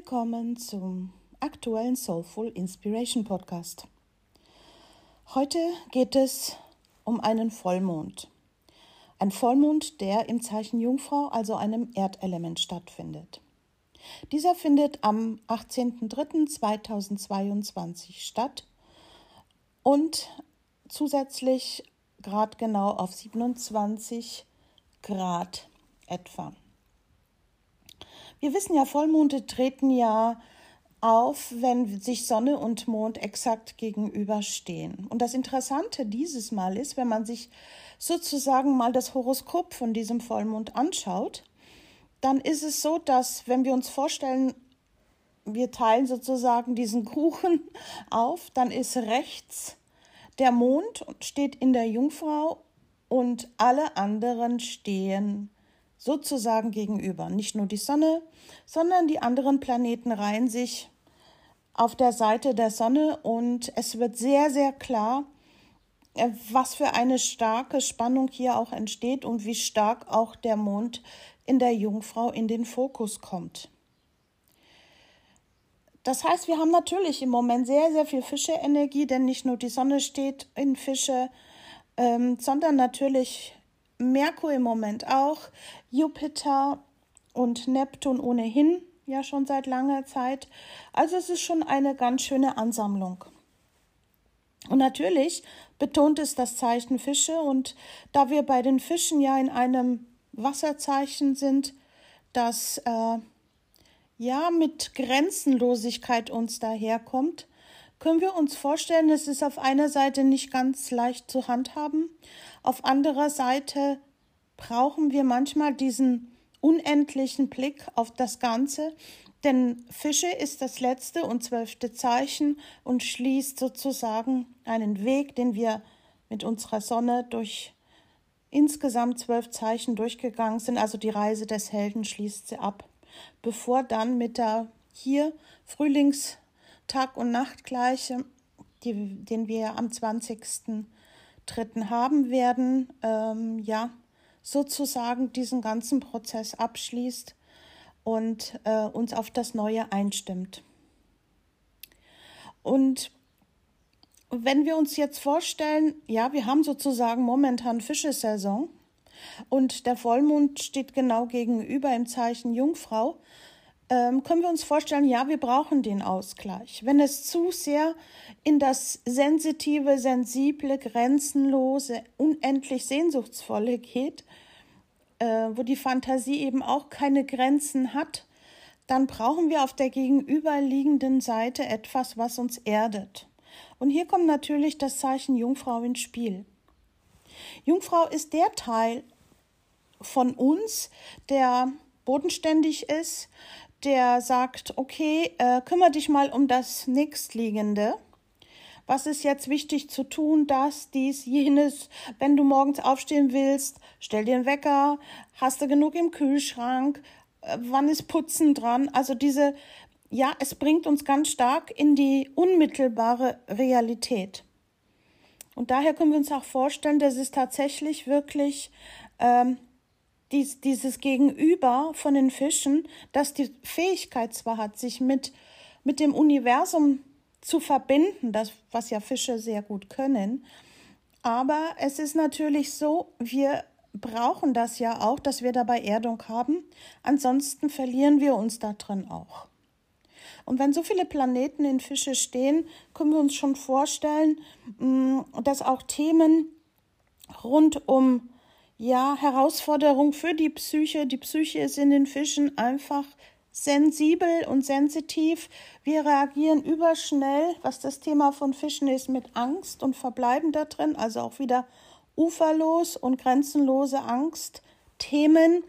willkommen zum aktuellen Soulful Inspiration Podcast. Heute geht es um einen Vollmond. Ein Vollmond, der im Zeichen Jungfrau, also einem Erdelement, stattfindet. Dieser findet am 18.03.2022 statt und zusätzlich Grad genau auf 27 Grad etwa. Wir wissen ja, Vollmonde treten ja auf, wenn sich Sonne und Mond exakt gegenüberstehen. Und das Interessante dieses Mal ist, wenn man sich sozusagen mal das Horoskop von diesem Vollmond anschaut, dann ist es so, dass wenn wir uns vorstellen, wir teilen sozusagen diesen Kuchen auf, dann ist rechts der Mond und steht in der Jungfrau und alle anderen stehen sozusagen gegenüber. Nicht nur die Sonne, sondern die anderen Planeten reihen sich auf der Seite der Sonne und es wird sehr, sehr klar, äh, was für eine starke Spannung hier auch entsteht und wie stark auch der Mond in der Jungfrau in den Fokus kommt. Das heißt, wir haben natürlich im Moment sehr, sehr viel Fische-Energie, denn nicht nur die Sonne steht in Fische, ähm, sondern natürlich Merkur im Moment auch, Jupiter und Neptun ohnehin ja schon seit langer Zeit. Also es ist schon eine ganz schöne Ansammlung. Und natürlich betont es das Zeichen Fische und da wir bei den Fischen ja in einem Wasserzeichen sind, das äh, ja mit Grenzenlosigkeit uns daherkommt, können wir uns vorstellen, es ist auf einer Seite nicht ganz leicht zu handhaben, auf anderer Seite brauchen wir manchmal diesen unendlichen Blick auf das Ganze, denn Fische ist das letzte und zwölfte Zeichen und schließt sozusagen einen Weg, den wir mit unserer Sonne durch insgesamt zwölf Zeichen durchgegangen sind. Also die Reise des Helden schließt sie ab, bevor dann mit der hier Frühlingstag und Nachtgleiche, die, den wir am 20 dritten haben werden, ähm, ja, sozusagen diesen ganzen Prozess abschließt und äh, uns auf das Neue einstimmt. Und wenn wir uns jetzt vorstellen, ja, wir haben sozusagen momentan Fischesaison und der Vollmond steht genau gegenüber im Zeichen Jungfrau, können wir uns vorstellen, ja, wir brauchen den Ausgleich. Wenn es zu sehr in das sensitive, sensible, grenzenlose, unendlich sehnsuchtsvolle geht, äh, wo die Fantasie eben auch keine Grenzen hat, dann brauchen wir auf der gegenüberliegenden Seite etwas, was uns erdet. Und hier kommt natürlich das Zeichen Jungfrau ins Spiel. Jungfrau ist der Teil von uns, der bodenständig ist, der sagt, okay, äh, kümmere dich mal um das nächstliegende. Was ist jetzt wichtig zu tun? Das, dies, jenes. Wenn du morgens aufstehen willst, stell dir einen Wecker. Hast du genug im Kühlschrank? Äh, wann ist Putzen dran? Also diese, ja, es bringt uns ganz stark in die unmittelbare Realität. Und daher können wir uns auch vorstellen, dass es tatsächlich wirklich ähm, dies, dieses Gegenüber von den Fischen, das die Fähigkeit zwar hat, sich mit, mit dem Universum zu verbinden, das, was ja Fische sehr gut können, aber es ist natürlich so, wir brauchen das ja auch, dass wir dabei Erdung haben, ansonsten verlieren wir uns da drin auch. Und wenn so viele Planeten in Fische stehen, können wir uns schon vorstellen, mm, dass auch Themen rund um ja, Herausforderung für die Psyche. Die Psyche ist in den Fischen einfach sensibel und sensitiv. Wir reagieren überschnell, was das Thema von Fischen ist, mit Angst und verbleiben da drin, also auch wieder uferlos und grenzenlose Angst. Themen,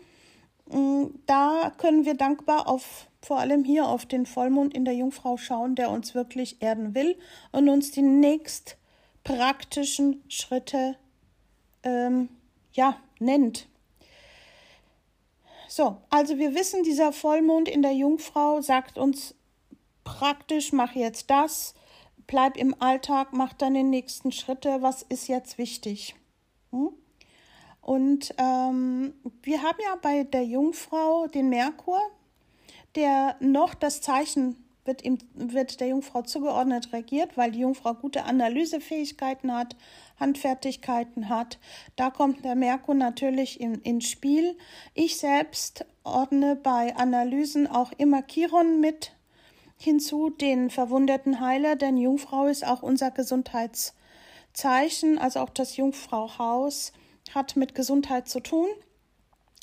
mm, da können wir dankbar auf vor allem hier auf den Vollmond in der Jungfrau schauen, der uns wirklich erden will und uns die nächst praktischen Schritte ähm, ja, nennt. So, also wir wissen, dieser Vollmond in der Jungfrau sagt uns praktisch, mach jetzt das, bleib im Alltag, mach deine nächsten Schritte, was ist jetzt wichtig. Hm? Und ähm, wir haben ja bei der Jungfrau den Merkur, der noch das Zeichen wird, ihm, wird der Jungfrau zugeordnet regiert, weil die Jungfrau gute Analysefähigkeiten hat, Handfertigkeiten hat. Da kommt der Merkur natürlich in, ins Spiel. Ich selbst ordne bei Analysen auch immer Chiron mit hinzu, den verwundeten Heiler, denn Jungfrau ist auch unser Gesundheitszeichen, also auch das Jungfrauhaus hat mit Gesundheit zu tun.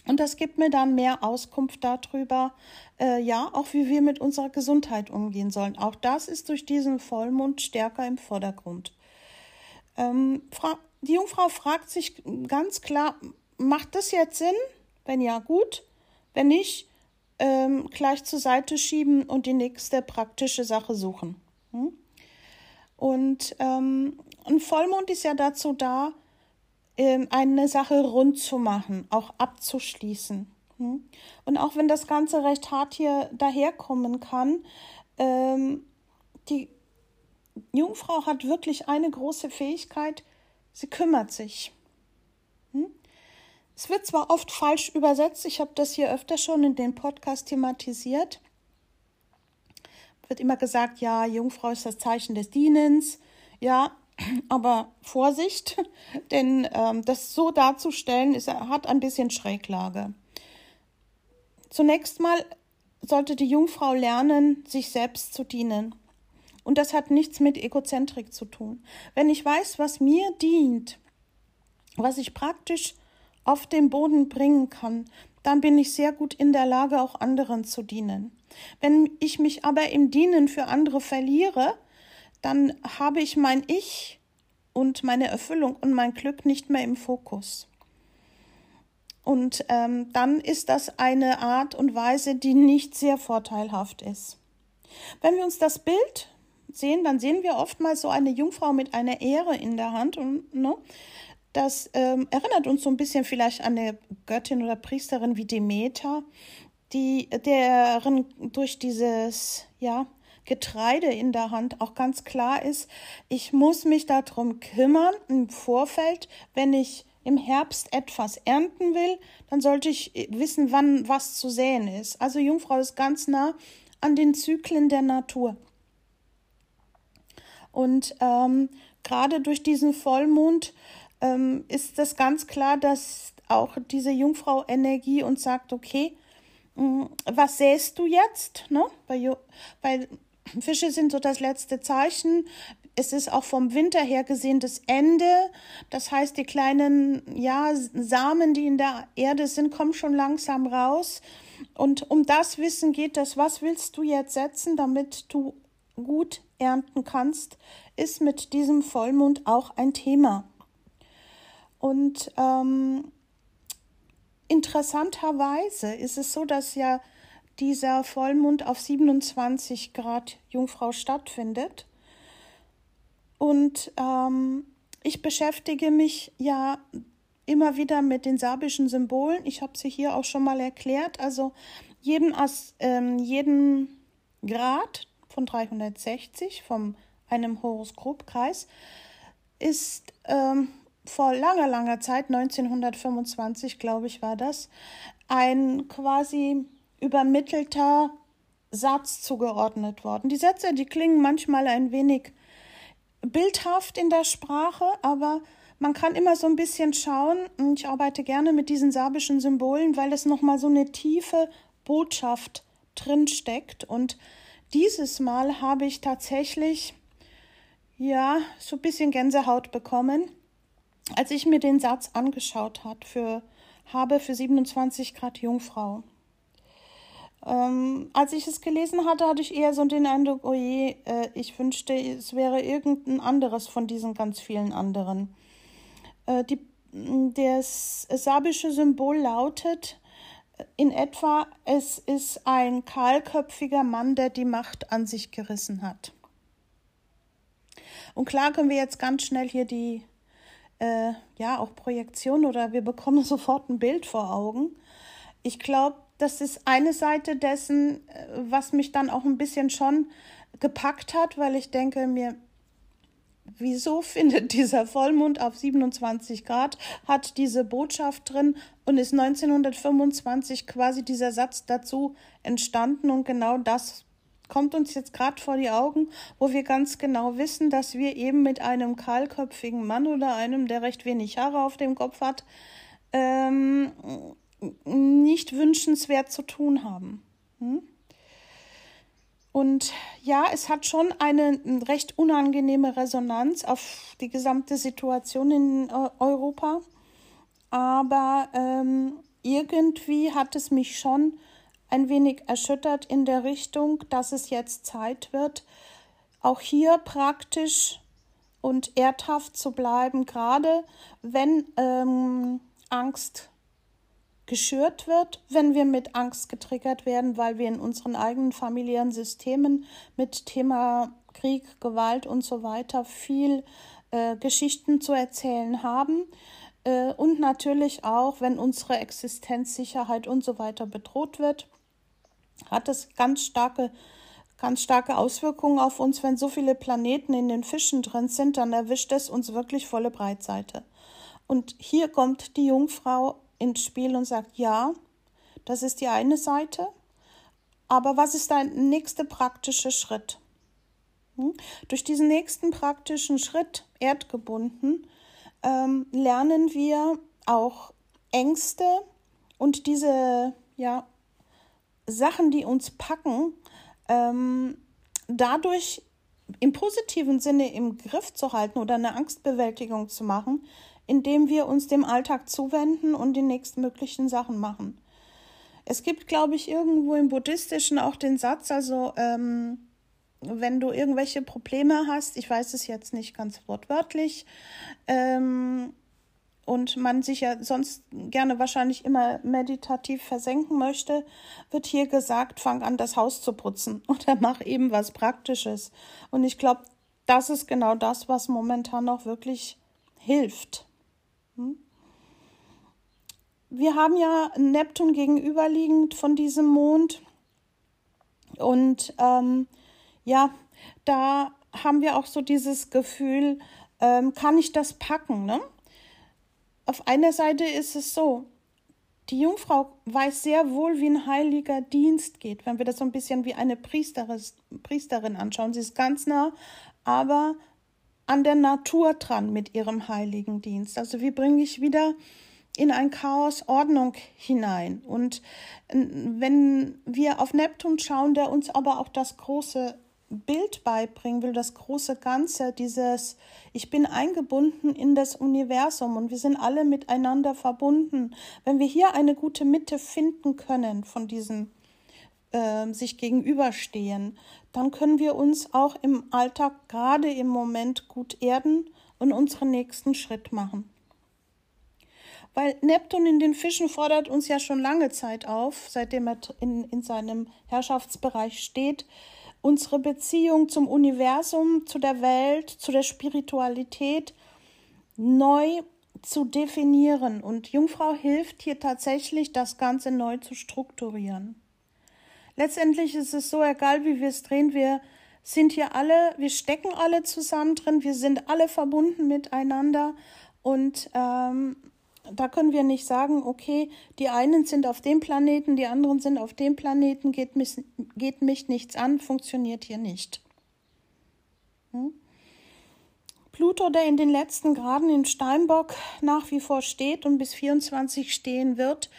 Und das gibt mir dann mehr Auskunft darüber, äh, ja, auch wie wir mit unserer Gesundheit umgehen sollen. Auch das ist durch diesen Vollmond stärker im Vordergrund. Ähm, die Jungfrau fragt sich ganz klar, macht das jetzt Sinn? Wenn ja, gut. Wenn nicht, ähm, gleich zur Seite schieben und die nächste praktische Sache suchen. Hm? Und ähm, ein Vollmond ist ja dazu da, eine Sache rund zu machen, auch abzuschließen. Hm? Und auch wenn das Ganze recht hart hier daherkommen kann, ähm, die Jungfrau hat wirklich eine große Fähigkeit, sie kümmert sich. Hm? Es wird zwar oft falsch übersetzt, ich habe das hier öfter schon in den Podcast thematisiert. Wird immer gesagt, ja, Jungfrau ist das Zeichen des Dienens. Ja, aber Vorsicht, denn ähm, das so darzustellen, ist, hat ein bisschen Schräglage. Zunächst mal sollte die Jungfrau lernen, sich selbst zu dienen. Und das hat nichts mit Egozentrik zu tun. Wenn ich weiß, was mir dient, was ich praktisch auf den Boden bringen kann, dann bin ich sehr gut in der Lage, auch anderen zu dienen. Wenn ich mich aber im Dienen für andere verliere, dann habe ich mein Ich und meine Erfüllung und mein Glück nicht mehr im Fokus. Und ähm, dann ist das eine Art und Weise, die nicht sehr vorteilhaft ist. Wenn wir uns das Bild sehen, dann sehen wir oftmals so eine Jungfrau mit einer Ehre in der Hand. Und ne, das ähm, erinnert uns so ein bisschen vielleicht an eine Göttin oder Priesterin wie Demeter, die deren durch dieses ja Getreide in der Hand auch ganz klar ist, ich muss mich darum kümmern im Vorfeld, wenn ich im Herbst etwas ernten will, dann sollte ich wissen, wann was zu säen ist. Also Jungfrau ist ganz nah an den Zyklen der Natur. Und ähm, gerade durch diesen Vollmond ähm, ist das ganz klar, dass auch diese Jungfrau Energie und sagt, okay, mm, was säst du jetzt? Ne? Weil, weil Fische sind so das letzte Zeichen. Es ist auch vom Winter her gesehen das Ende. Das heißt, die kleinen ja, Samen, die in der Erde sind, kommen schon langsam raus. Und um das Wissen geht es, was willst du jetzt setzen, damit du gut ernten kannst, ist mit diesem Vollmond auch ein Thema. Und ähm, interessanterweise ist es so, dass ja dieser Vollmond auf 27 Grad Jungfrau stattfindet. Und ähm, ich beschäftige mich ja immer wieder mit den sabischen Symbolen. Ich habe sie hier auch schon mal erklärt. Also jeden, As, ähm, jeden Grad von 360 von einem Horoskopkreis ist ähm, vor langer, langer Zeit, 1925 glaube ich war das, ein quasi übermittelter Satz zugeordnet worden. Die Sätze, die klingen manchmal ein wenig bildhaft in der Sprache, aber man kann immer so ein bisschen schauen. Ich arbeite gerne mit diesen serbischen Symbolen, weil es nochmal so eine tiefe Botschaft drin steckt. Und dieses Mal habe ich tatsächlich, ja, so ein bisschen Gänsehaut bekommen, als ich mir den Satz angeschaut hat für, habe für 27 Grad Jungfrau. Ähm, als ich es gelesen hatte, hatte ich eher so den Eindruck, oh je, äh, ich wünschte, es wäre irgendein anderes von diesen ganz vielen anderen. Äh, die, das sabische Symbol lautet äh, in etwa, es ist ein kahlköpfiger Mann, der die Macht an sich gerissen hat. Und klar können wir jetzt ganz schnell hier die, äh, ja, auch Projektion oder wir bekommen sofort ein Bild vor Augen. Ich glaube, das ist eine Seite dessen, äh, was mich dann auch ein bisschen schon gepackt hat, weil ich denke mir, wieso findet dieser Vollmond auf 27 Grad, hat diese Botschaft drin und ist 1925 quasi dieser Satz dazu entstanden und genau das kommt uns jetzt gerade vor die Augen, wo wir ganz genau wissen, dass wir eben mit einem kahlköpfigen Mann oder einem, der recht wenig Haare auf dem Kopf hat, ähm, nicht wünschenswert zu tun haben. Hm? Und ja, es hat schon eine recht unangenehme Resonanz auf die gesamte Situation in Europa. Aber ähm, irgendwie hat es mich schon ein wenig erschüttert in der Richtung, dass es jetzt Zeit wird, auch hier praktisch und erdhaft zu bleiben, gerade wenn ähm, Angst geschürt wird, wenn wir mit Angst getriggert werden, weil wir in unseren eigenen familiären Systemen mit Thema Krieg, Gewalt und so weiter viel äh, Geschichten zu erzählen haben. Äh, und natürlich auch, wenn unsere Existenzsicherheit und so weiter bedroht wird, hat es ganz starke ganz starke Auswirkungen auf uns. Wenn so viele Planeten in den Fischen drin sind, dann erwischt es uns wirklich volle Breitseite. Und hier kommt die Jungfrau ins Spiel und sagt, ja, das ist die eine Seite, aber was ist dein nächster praktischer Schritt? Hm? Durch diesen nächsten praktischen Schritt, erdgebunden, ähm, lernen wir auch Ängste und diese ja, Sachen, die uns packen, ähm, dadurch im positiven Sinne im Griff zu halten oder eine Angstbewältigung zu machen, indem wir uns dem Alltag zuwenden und die nächstmöglichen Sachen machen. Es gibt, glaube ich, irgendwo im Buddhistischen auch den Satz, also ähm, wenn du irgendwelche Probleme hast, ich weiß es jetzt nicht ganz wortwörtlich, ähm, und man sich ja sonst gerne wahrscheinlich immer meditativ versenken möchte, wird hier gesagt, fang an, das Haus zu putzen oder mach eben was Praktisches. Und ich glaube, das ist genau das, was momentan noch wirklich hilft. Hm? Wir haben ja Neptun gegenüberliegend von diesem Mond. Und ähm, ja, da haben wir auch so dieses Gefühl, ähm, kann ich das packen? Ne? Auf einer Seite ist es so, die Jungfrau weiß sehr wohl, wie ein heiliger Dienst geht, wenn wir das so ein bisschen wie eine Priesterin anschauen. Sie ist ganz nah, aber an der Natur dran mit ihrem heiligen Dienst. Also wie bringe ich wieder in ein Chaos Ordnung hinein. Und wenn wir auf Neptun schauen, der uns aber auch das große Bild beibringen will, das große Ganze, dieses Ich bin eingebunden in das Universum und wir sind alle miteinander verbunden. Wenn wir hier eine gute Mitte finden können von diesem äh, sich gegenüberstehen, dann können wir uns auch im Alltag gerade im Moment gut erden und unseren nächsten Schritt machen. Weil Neptun in den Fischen fordert uns ja schon lange Zeit auf, seitdem er in, in seinem Herrschaftsbereich steht, unsere Beziehung zum Universum, zu der Welt, zu der Spiritualität neu zu definieren. Und Jungfrau hilft hier tatsächlich, das Ganze neu zu strukturieren. Letztendlich ist es so, egal wie wir es drehen, wir sind hier alle, wir stecken alle zusammen drin, wir sind alle verbunden miteinander und ähm, da können wir nicht sagen, okay, die einen sind auf dem Planeten, die anderen sind auf dem Planeten, geht mich, geht mich nichts an, funktioniert hier nicht. Hm? Pluto, der in den letzten Graden in Steinbock nach wie vor steht und bis 24 stehen wird,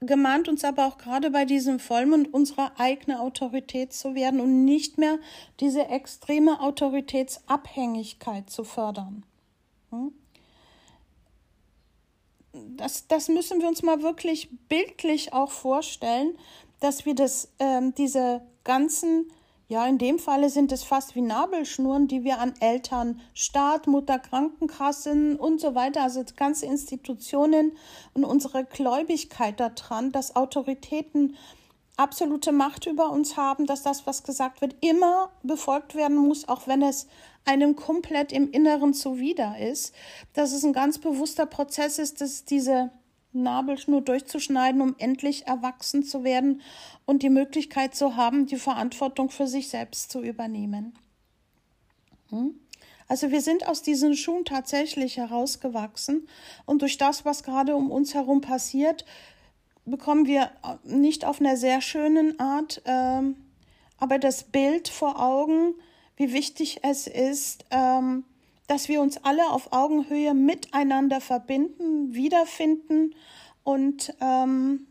gemahnt uns aber auch gerade bei diesem Vollmond, unsere eigene Autorität zu werden und nicht mehr diese extreme Autoritätsabhängigkeit zu fördern. Hm? Das, das müssen wir uns mal wirklich bildlich auch vorstellen, dass wir das, ähm, diese ganzen ja, in dem Falle sind es fast wie Nabelschnuren, die wir an Eltern, Staat, Mutter, Krankenkassen und so weiter, also ganze Institutionen und unsere Gläubigkeit daran, dass Autoritäten absolute Macht über uns haben, dass das, was gesagt wird, immer befolgt werden muss, auch wenn es einem komplett im Inneren zuwider ist, dass es ein ganz bewusster Prozess ist, dass diese Nabelschnur durchzuschneiden, um endlich erwachsen zu werden und die Möglichkeit zu haben, die Verantwortung für sich selbst zu übernehmen. Hm? Also wir sind aus diesen Schuhen tatsächlich herausgewachsen und durch das, was gerade um uns herum passiert, bekommen wir nicht auf einer sehr schönen Art, ähm, aber das Bild vor Augen, wie wichtig es ist, ähm, dass wir uns alle auf Augenhöhe miteinander verbinden, wiederfinden und ähm,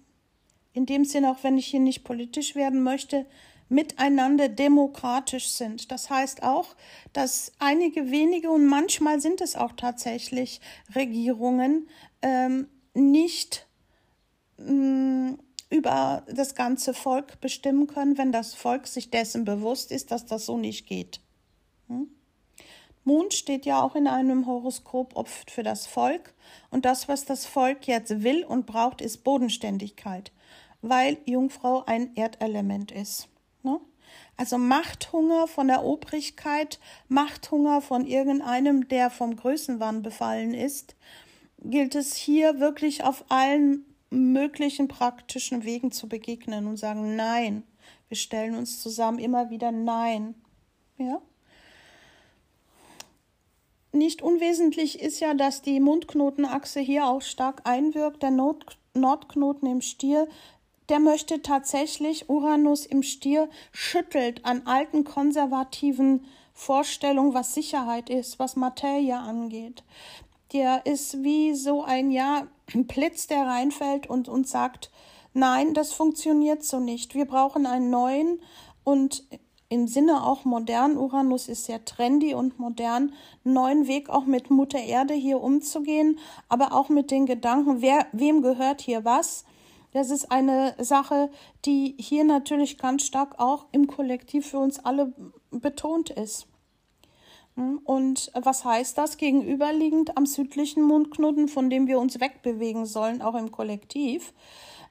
in dem Sinne, auch wenn ich hier nicht politisch werden möchte, miteinander demokratisch sind. Das heißt auch, dass einige wenige und manchmal sind es auch tatsächlich Regierungen ähm, nicht mh, mm, über das ganze Volk bestimmen können, wenn das Volk sich dessen bewusst ist, dass das so nicht geht. Hm? Mond steht ja auch in einem Horoskop oft für das Volk und das, was das Volk jetzt will und braucht, ist Bodenständigkeit, weil Jungfrau ein Erdelement ist. Ne? Also Machthunger von der Obrigkeit, Machthunger von irgendeinem, der vom Größenwahn befallen ist, gilt es hier wirklich auf allen möglichen praktischen Wegen zu begegnen und sagen Nein. Wir stellen uns zusammen immer wieder Nein. Ja? Nicht unwesentlich ist ja, dass die Mundknotenachse hier auch stark einwirkt. Der Nord Nordknoten im Stier, der möchte tatsächlich, Uranus im Stier schüttelt an alten konservativen Vorstellungen, was Sicherheit ist, was Materie angeht. Der ist wie so ein ja Blitz, der reinfällt und uns sagt, nein, das funktioniert so nicht. Wir brauchen einen neuen und im Sinne auch modern, Uranus ist sehr trendy und modern, neuen Weg auch mit Mutter Erde hier umzugehen, aber auch mit den Gedanken, wer, wem gehört hier was. Das ist eine Sache, die hier natürlich ganz stark auch im Kollektiv für uns alle betont ist. Hm, und was heißt das? Gegenüberliegend am südlichen Mundknoten, von dem wir uns wegbewegen sollen, auch im Kollektiv.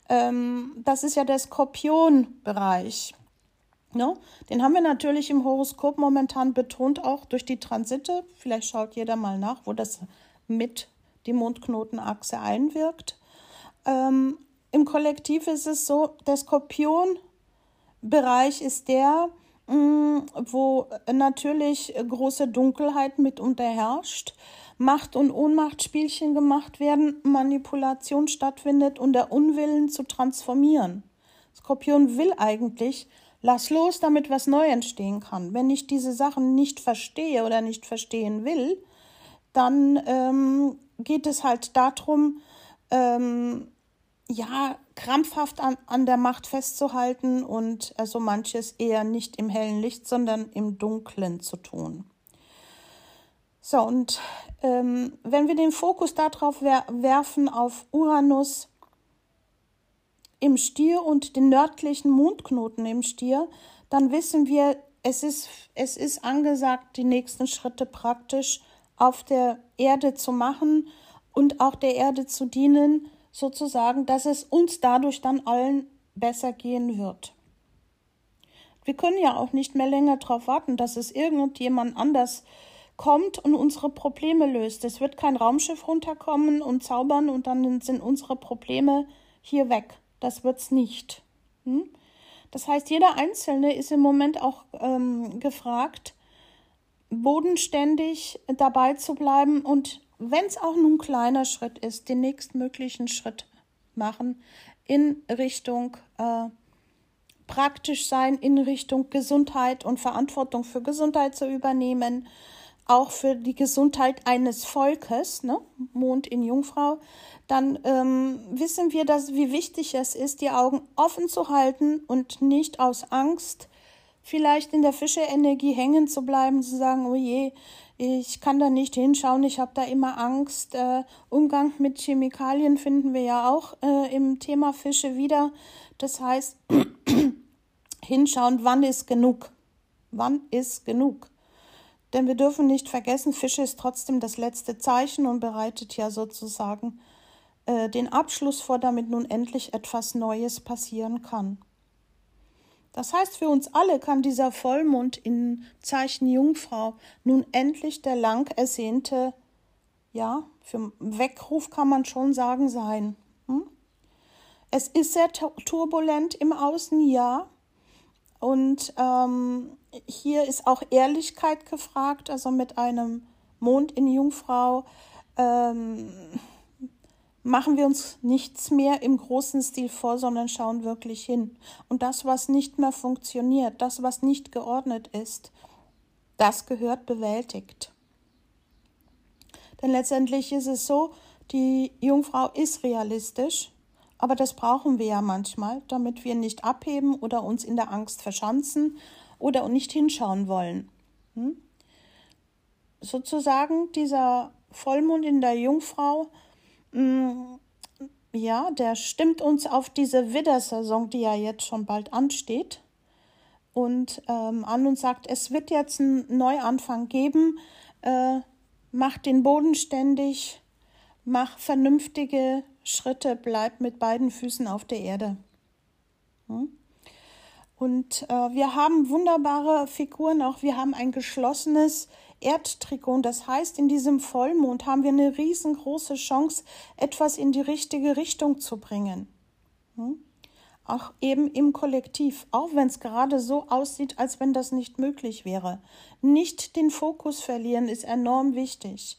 Ähm, das ist ja der Skorpionbereich. Ne? Den haben wir natürlich im Horoskop momentan betont, auch durch die Transite. Vielleicht schaut jeder mal nach, wo das mit die Mondknotenachse einwirkt. Ähm, Im Kollektiv ist es so, der Skorpionbereich ist der, Mm, wo natürlich große Dunkelheit mitunter herrscht, Macht- und Ohnmachtspielchen gemacht werden, Manipulation stattfindet und der Unwillen zu transformieren. Skorpion will eigentlich, lass los, damit was neu entstehen kann. Wenn ich diese Sachen nicht verstehe oder nicht verstehen will, dann ähm, geht es halt darum, ähm, ja, krampfhaft an, an der Macht festzuhalten und also manches eher nicht im hellen Licht, sondern im Dunklen zu tun. So, und ähm, wenn wir den Fokus darauf wer werfen, auf Uranus im Stier und den nördlichen Mondknoten im Stier, dann wissen wir, es ist, es ist angesagt, die nächsten Schritte praktisch auf der Erde zu machen und auch der Erde zu dienen, sozusagen, dass es uns dadurch dann allen besser gehen wird. Wir können ja auch nicht mehr länger darauf warten, dass es irgendjemand anders kommt und unsere Probleme löst. Es wird kein Raumschiff runterkommen und zaubern und dann sind unsere Probleme hier weg. Das wird's nicht. Hm? Das heißt, jeder Einzelne ist im Moment auch ähm, gefragt, bodenständig dabei zu bleiben und wenn es auch nur ein kleiner Schritt ist, den nächstmöglichen Schritt machen in Richtung äh, praktisch sein, in Richtung Gesundheit und Verantwortung für Gesundheit zu übernehmen, auch für die Gesundheit eines Volkes, ne? Mond in Jungfrau, dann ähm, wissen wir, dass wie wichtig es ist, die Augen offen zu halten und nicht aus Angst vielleicht in der Fische-Energie hängen zu bleiben, zu sagen, oh je, ich kann da nicht hinschauen, ich habe da immer Angst. Äh, Umgang mit Chemikalien finden wir ja auch äh, im Thema Fische wieder. Das heißt, hinschauen, wann ist genug? Wann ist genug? Denn wir dürfen nicht vergessen, Fische ist trotzdem das letzte Zeichen und bereitet ja sozusagen äh, den Abschluss vor, damit nun endlich etwas Neues passieren kann. Das heißt, für uns alle kann dieser Vollmond in Zeichen Jungfrau nun endlich der lang ersehnte, ja, für Weckruf kann man schon sagen, sein. Hm? Es ist sehr turbulent im Außen, ja, Und ähm, hier ist auch Ehrlichkeit gefragt, also mit einem Mond in Jungfrau ähm, machen wir uns nichts mehr im großen Stil vor, sondern schauen wirklich hin. Und das, was nicht mehr funktioniert, das, was nicht geordnet ist, das gehört bewältigt. Denn letztendlich ist es so, die Jungfrau ist realistisch, aber das brauchen wir ja manchmal, damit wir nicht abheben oder uns in der Angst verschanzen oder nicht hinschauen wollen. Hm? Sozusagen dieser Vollmond in der Jungfrau, ja, der stimmt uns auf diese Widdersaison, die ja jetzt schon bald ansteht, und ähm, an und sagt, es wird jetzt einen Neuanfang geben, äh, mach den Boden ständig, mach vernünftige Schritte, bleib mit beiden Füßen auf der Erde. Hm? Und äh, wir haben wunderbare Figuren, auch. Wir haben ein geschlossenes Erdtrigon. Das heißt, in diesem Vollmond haben wir eine riesengroße Chance, etwas in die richtige Richtung zu bringen. Hm? Auch eben im Kollektiv, auch wenn es gerade so aussieht, als wenn das nicht möglich wäre. Nicht den Fokus verlieren ist enorm wichtig.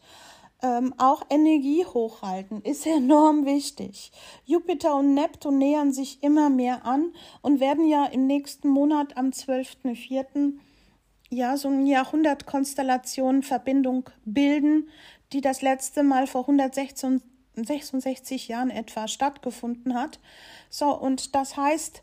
Ähm, auch Energie hochhalten ist enorm wichtig. Jupiter und Neptun nähern sich immer mehr an und werden ja im nächsten Monat am 12.04. ja so eine Jahrhundertkonstellation Verbindung bilden, die das letzte Mal vor 166 Jahren etwa stattgefunden hat. So, und das heißt,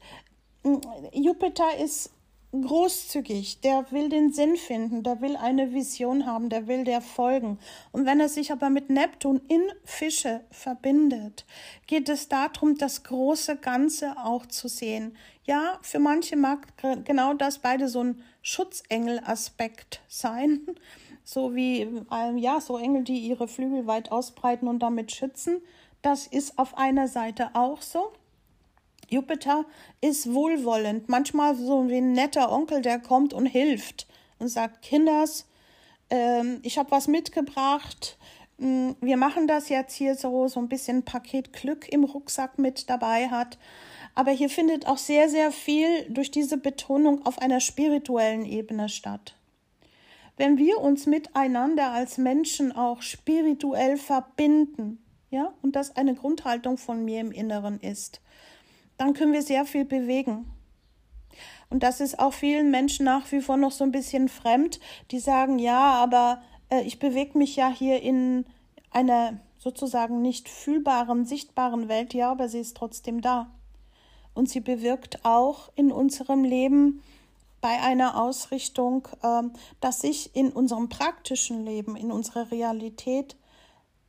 Jupiter ist großzügig, der will den Sinn finden, der will eine Vision haben, der will der folgen. Und wenn er sich aber mit Neptun in Fische verbindet, geht es darum, das große Ganze auch zu sehen. Ja, für manche mag genau das beide so ein Schutzengel-Aspekt sein, so wie ähm, ja, so Engel, die ihre Flügel weit ausbreiten und damit schützen. Das ist auf einer Seite auch so. Jupiter ist wohlwollend, manchmal so wie ein netter Onkel, der kommt und hilft und sagt, Kinders, ähm, ich habe was mitgebracht, hm, wir machen das jetzt hier so, so ein bisschen Paket Glück im Rucksack mit dabei hat. Aber hier findet auch sehr, sehr viel durch diese Betonung auf einer spirituellen Ebene statt. Wenn wir uns miteinander als Menschen auch spirituell verbinden, ja, und das eine Grundhaltung von mir im Inneren ist, dann können wir sehr viel bewegen. Und das ist auch vielen Menschen nach wie vor noch so ein bisschen fremd, die sagen, ja, aber äh, ich bewege mich ja hier in einer sozusagen nicht fühlbaren, sichtbaren Welt, ja, aber sie ist trotzdem da. Und sie bewirkt auch in unserem Leben bei einer Ausrichtung, äh, dass sich in unserem praktischen Leben, in unserer Realität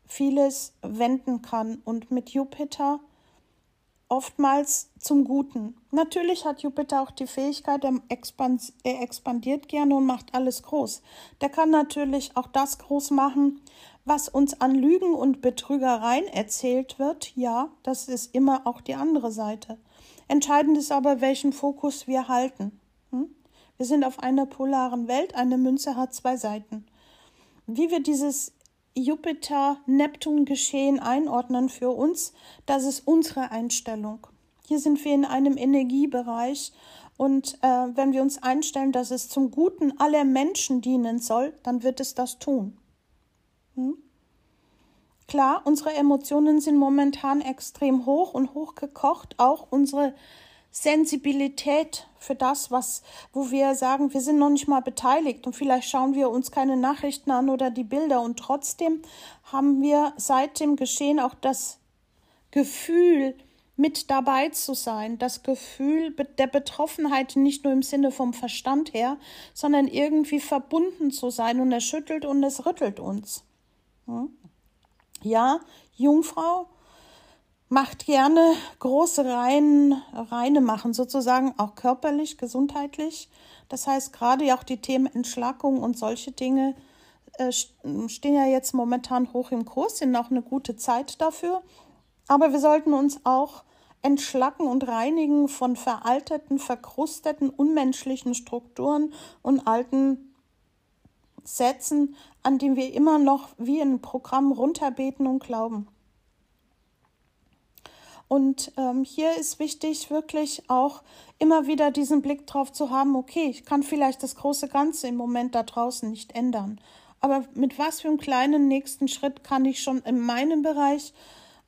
vieles wenden kann. Und mit Jupiter oftmals zum Guten. Natürlich hat Jupiter auch die Fähigkeit, er, expandiert gerne und macht alles groß. Der kann natürlich auch das groß machen, was uns an Lügen und Betrügereien erzählt wird. Ja, das ist immer auch die andere Seite. Entscheidend ist aber, welchen Fokus wir halten. Hm? Wir sind auf einer polaren Welt, eine Münze hat zwei Seiten. Wie wir dieses Jupiter-Neptun-Geschehen einordnen für uns, das ist unsere Einstellung. Hier sind wir in einem Energiebereich und äh, wenn wir uns einstellen, dass es zum Guten aller Menschen dienen soll, dann wird es das tun. Hm? Klar, unsere Emotionen sind momentan extrem hoch und hochgekocht, auch unsere Sensibilität für das, was, wo wir sagen, wir sind noch nicht mal beteiligt. Und vielleicht schauen wir uns keine Nachrichten an oder die Bilder. Und trotzdem haben wir seit dem Geschehen auch das Gefühl, mit dabei zu sein, das Gefühl der Betroffenheit nicht nur im Sinne vom Verstand her, sondern irgendwie verbunden zu sein. Und es schüttelt und es rüttelt uns. Hm? Ja, Jungfrau macht gerne große Reinen, Reine machen, sozusagen auch körperlich, gesundheitlich. Das heißt, gerade auch die Themen Entschlackung und solche Dinge äh, stehen ja jetzt momentan hoch im Kurs, sind auch eine gute Zeit dafür. Aber wir sollten uns auch entschlacken und reinigen von veralteten, verkrusteten, unmenschlichen Strukturen und alten Sätzen, an denen wir immer noch wie ein Programm runterbeten und glauben. Und ähm, hier ist wichtig, wirklich auch immer wieder diesen Blick drauf zu haben, okay, ich kann vielleicht das große Ganze im Moment da draußen nicht ändern. Aber mit was für einem kleinen nächsten Schritt kann ich schon in meinem Bereich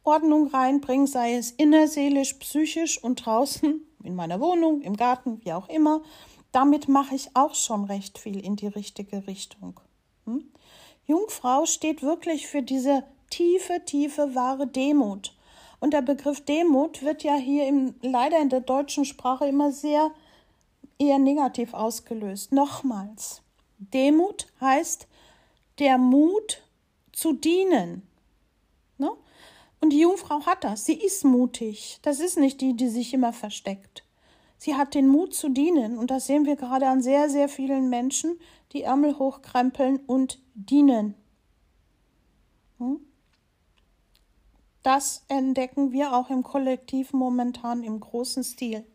Ordnung reinbringen, sei es innerseelisch, psychisch und draußen, in meiner Wohnung, im Garten, wie auch immer. Damit mache ich auch schon recht viel in die richtige Richtung. Hm? Jungfrau steht wirklich für diese tiefe, tiefe, wahre Demut. Und der Begriff Demut wird ja hier im, leider in der deutschen Sprache immer sehr eher negativ ausgelöst. Nochmals, Demut heißt der Mut zu dienen. Ne? Und die Jungfrau hat das. Sie ist mutig. Das ist nicht die, die sich immer versteckt. Sie hat den Mut zu dienen. Und das sehen wir gerade an sehr, sehr vielen Menschen, die Ärmel hochkrempeln und dienen. Hm? Das entdecken wir auch im Kollektiv momentan im großen Stil.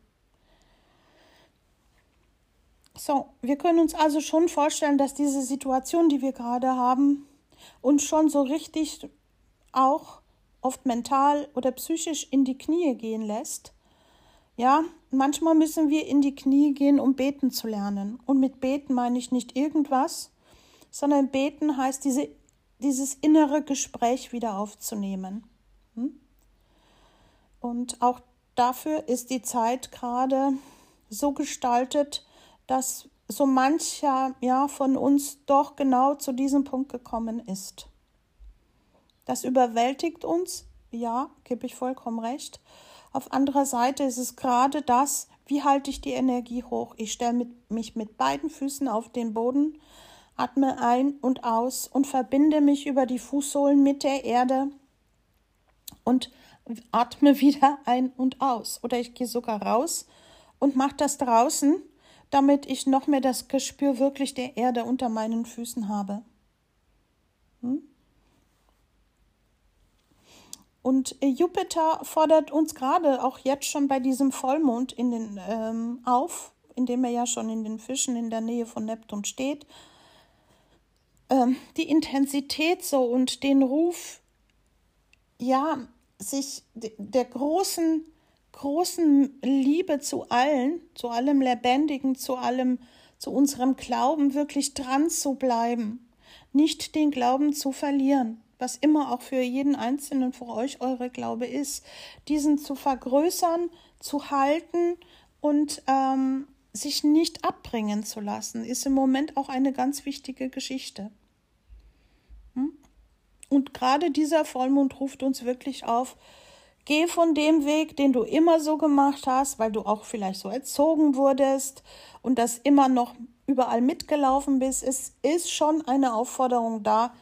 So, wir können uns also schon vorstellen, dass diese Situation, die wir gerade haben, uns schon so richtig auch oft mental oder psychisch in die Knie gehen lässt. Ja, manchmal müssen wir in die Knie gehen, um beten zu lernen. Und mit beten meine ich nicht irgendwas, sondern beten heißt diese, dieses innere Gespräch wieder aufzunehmen. Hm? Und auch dafür ist die Zeit gerade so gestaltet, dass so mancher ja von uns doch genau zu diesem Punkt gekommen ist. Das überwältigt uns, ja, gebe ich vollkommen recht. Auf anderer Seite ist es gerade das, wie halte ich die Energie hoch? Ich stelle mich mit beiden Füßen auf den Boden, atme ein und aus und verbinde mich über die Fußsohlen mit der Erde und atme wieder ein und aus. Oder ich gehe sogar raus und mache das draußen damit ich noch mehr das Gespür wirklich der Erde unter meinen Füßen habe. Hm? Und Jupiter fordert uns gerade auch jetzt schon bei diesem Vollmond in den, ähm, auf, indem er ja schon in den Fischen in der Nähe von Neptun steht, ähm, die Intensität so und den Ruf, ja, sich der großen großen Liebe zu allen, zu allem Lebendigen, zu allem, zu unserem Glauben wirklich dran zu bleiben, nicht den Glauben zu verlieren, was immer auch für jeden Einzelnen für euch eure Glaube ist, diesen zu vergrößern, zu halten und ähm, sich nicht abbringen zu lassen, ist im Moment auch eine ganz wichtige Geschichte. Hm? Und gerade dieser Vollmond ruft uns wirklich auf, Geh von dem Weg, den du immer so gemacht hast, weil du auch vielleicht so erzogen wurdest und das immer noch überall mitgelaufen bist. Es ist schon eine Aufforderung da,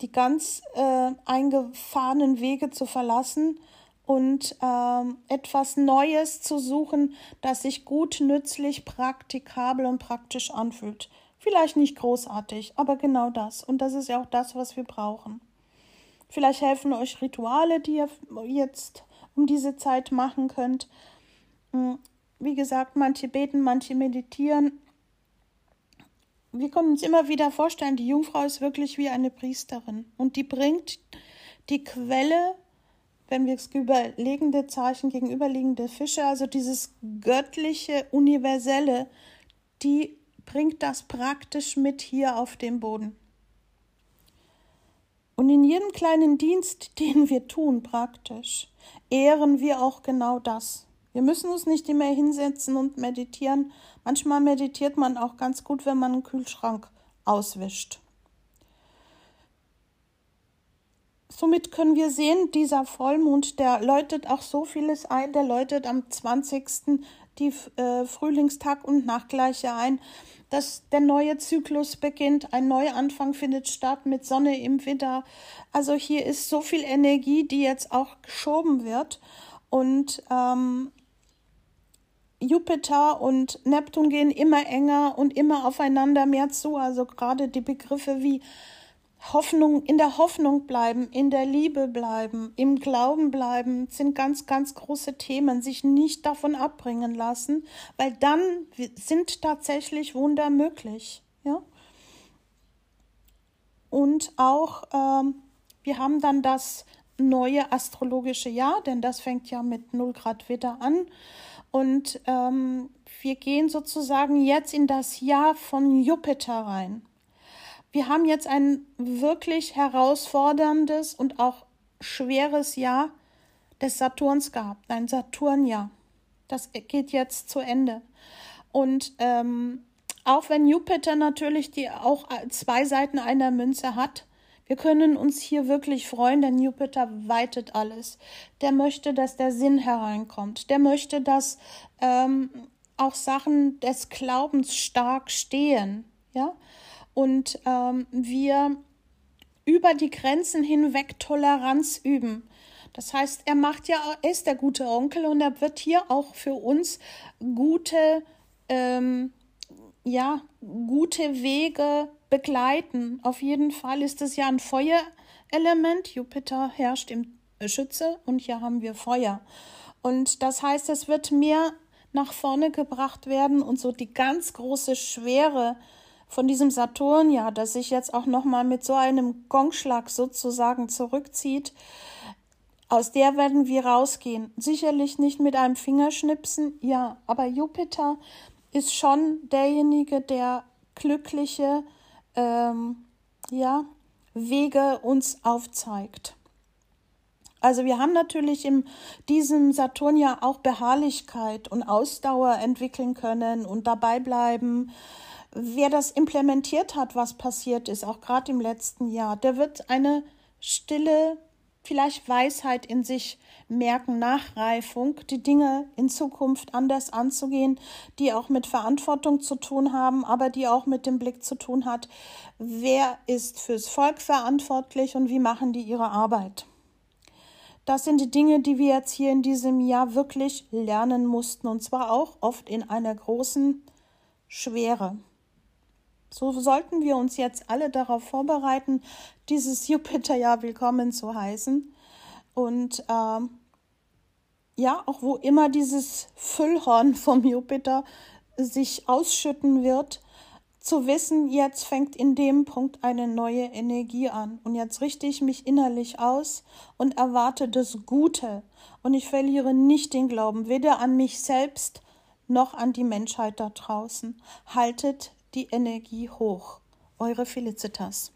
die ganz äh, eingefahrenen Wege zu verlassen und ähm, etwas Neues zu suchen, das sich gut, nützlich, praktikabel und praktisch anfühlt. Vielleicht nicht großartig, aber genau das. Und das ist ja auch das, was wir brauchen. Vielleicht helfen euch Rituale, die ihr jetzt um diese Zeit machen könnt. Hm, wie gesagt, manche beten, manche meditieren. Wir können uns immer wieder vorstellen, die Jungfrau ist wirklich wie eine Priesterin und die bringt die Quelle, wenn wir das überlegende Zeichen gegenüberliegende Fische, also dieses göttliche, universelle, die bringt das praktisch mit hier auf den Boden. Und in jedem kleinen Dienst, den wir tun, praktisch, ehren wir auch genau das. Wir müssen uns nicht immer hinsetzen und meditieren. Manchmal meditiert man auch ganz gut, wenn man einen Kühlschrank auswischt. Somit können wir sehen, dieser Vollmond, der läutet auch so vieles ein, der läutet am 20. die äh, Frühlingstag und Nachgleiche ein dass der neue Zyklus beginnt, ein Neuanfang findet statt mit Sonne im Winter. Also hier ist so viel Energie, die jetzt auch geschoben wird. Und ähm, Jupiter und Neptun gehen immer enger und immer aufeinander mehr zu. Also gerade die Begriffe wie Hoffnung, in der Hoffnung bleiben, in der Liebe bleiben, im Glauben bleiben, sind ganz, ganz große Themen. Sich nicht davon abbringen lassen, weil dann sind tatsächlich Wunder möglich. Ja? Und auch, ähm, wir haben dann das neue astrologische Jahr, denn das fängt ja mit 0 Grad Witter an. Und ähm, wir gehen sozusagen jetzt in das Jahr von Jupiter rein. Wir haben jetzt ein wirklich herausforderndes und auch schweres Jahr des Saturns gehabt, ein Saturnjahr. Das geht jetzt zu Ende. Und ähm, auch wenn Jupiter natürlich die auch zwei Seiten einer Münze hat, wir können uns hier wirklich freuen, denn Jupiter weitet alles. Der möchte, dass der Sinn hereinkommt. Der möchte, dass ähm, auch Sachen des Glaubens stark stehen. Ja? Und ähm, wir über die Grenzen hinweg Toleranz üben. Das heißt, er macht ja, ist der gute Onkel und er wird hier auch für uns gute, ähm, ja, gute Wege begleiten. Auf jeden Fall ist es ja ein Feuerelement. Jupiter herrscht im Schütze und hier haben wir Feuer. Und das heißt, es wird mehr nach vorne gebracht werden und so die ganz große Schwere von diesem Saturn, ja, das sich jetzt auch nochmal mit so einem Gongschlag sozusagen zurückzieht, aus der werden wir rausgehen. Sicherlich nicht mit einem Fingerschnipsen, ja, aber Jupiter ist schon derjenige, der glückliche, ähm, ja, Wege uns aufzeigt. Also wir haben natürlich in diesem Saturn ja auch Beharrlichkeit und Ausdauer entwickeln können und dabei bleiben. Wer das implementiert hat, was passiert ist, auch gerade im letzten Jahr, der wird eine stille vielleicht Weisheit in sich merken, Nachreifung, die Dinge in Zukunft anders anzugehen, die auch mit Verantwortung zu tun haben, aber die auch mit dem Blick zu tun hat, wer ist fürs Volk verantwortlich und wie machen die ihre Arbeit. Das sind die Dinge, die wir jetzt hier in diesem Jahr wirklich lernen mussten, und zwar auch oft in einer großen Schwere. So sollten wir uns jetzt alle darauf vorbereiten, dieses Jupiterjahr willkommen zu heißen. Und ähm, ja, auch wo immer dieses Füllhorn vom Jupiter sich ausschütten wird, zu wissen, jetzt fängt in dem Punkt eine neue Energie an. Und jetzt richte ich mich innerlich aus und erwarte das Gute. Und ich verliere nicht den Glauben, weder an mich selbst noch an die Menschheit da draußen. Haltet die Energie hoch. Eure Felicitas.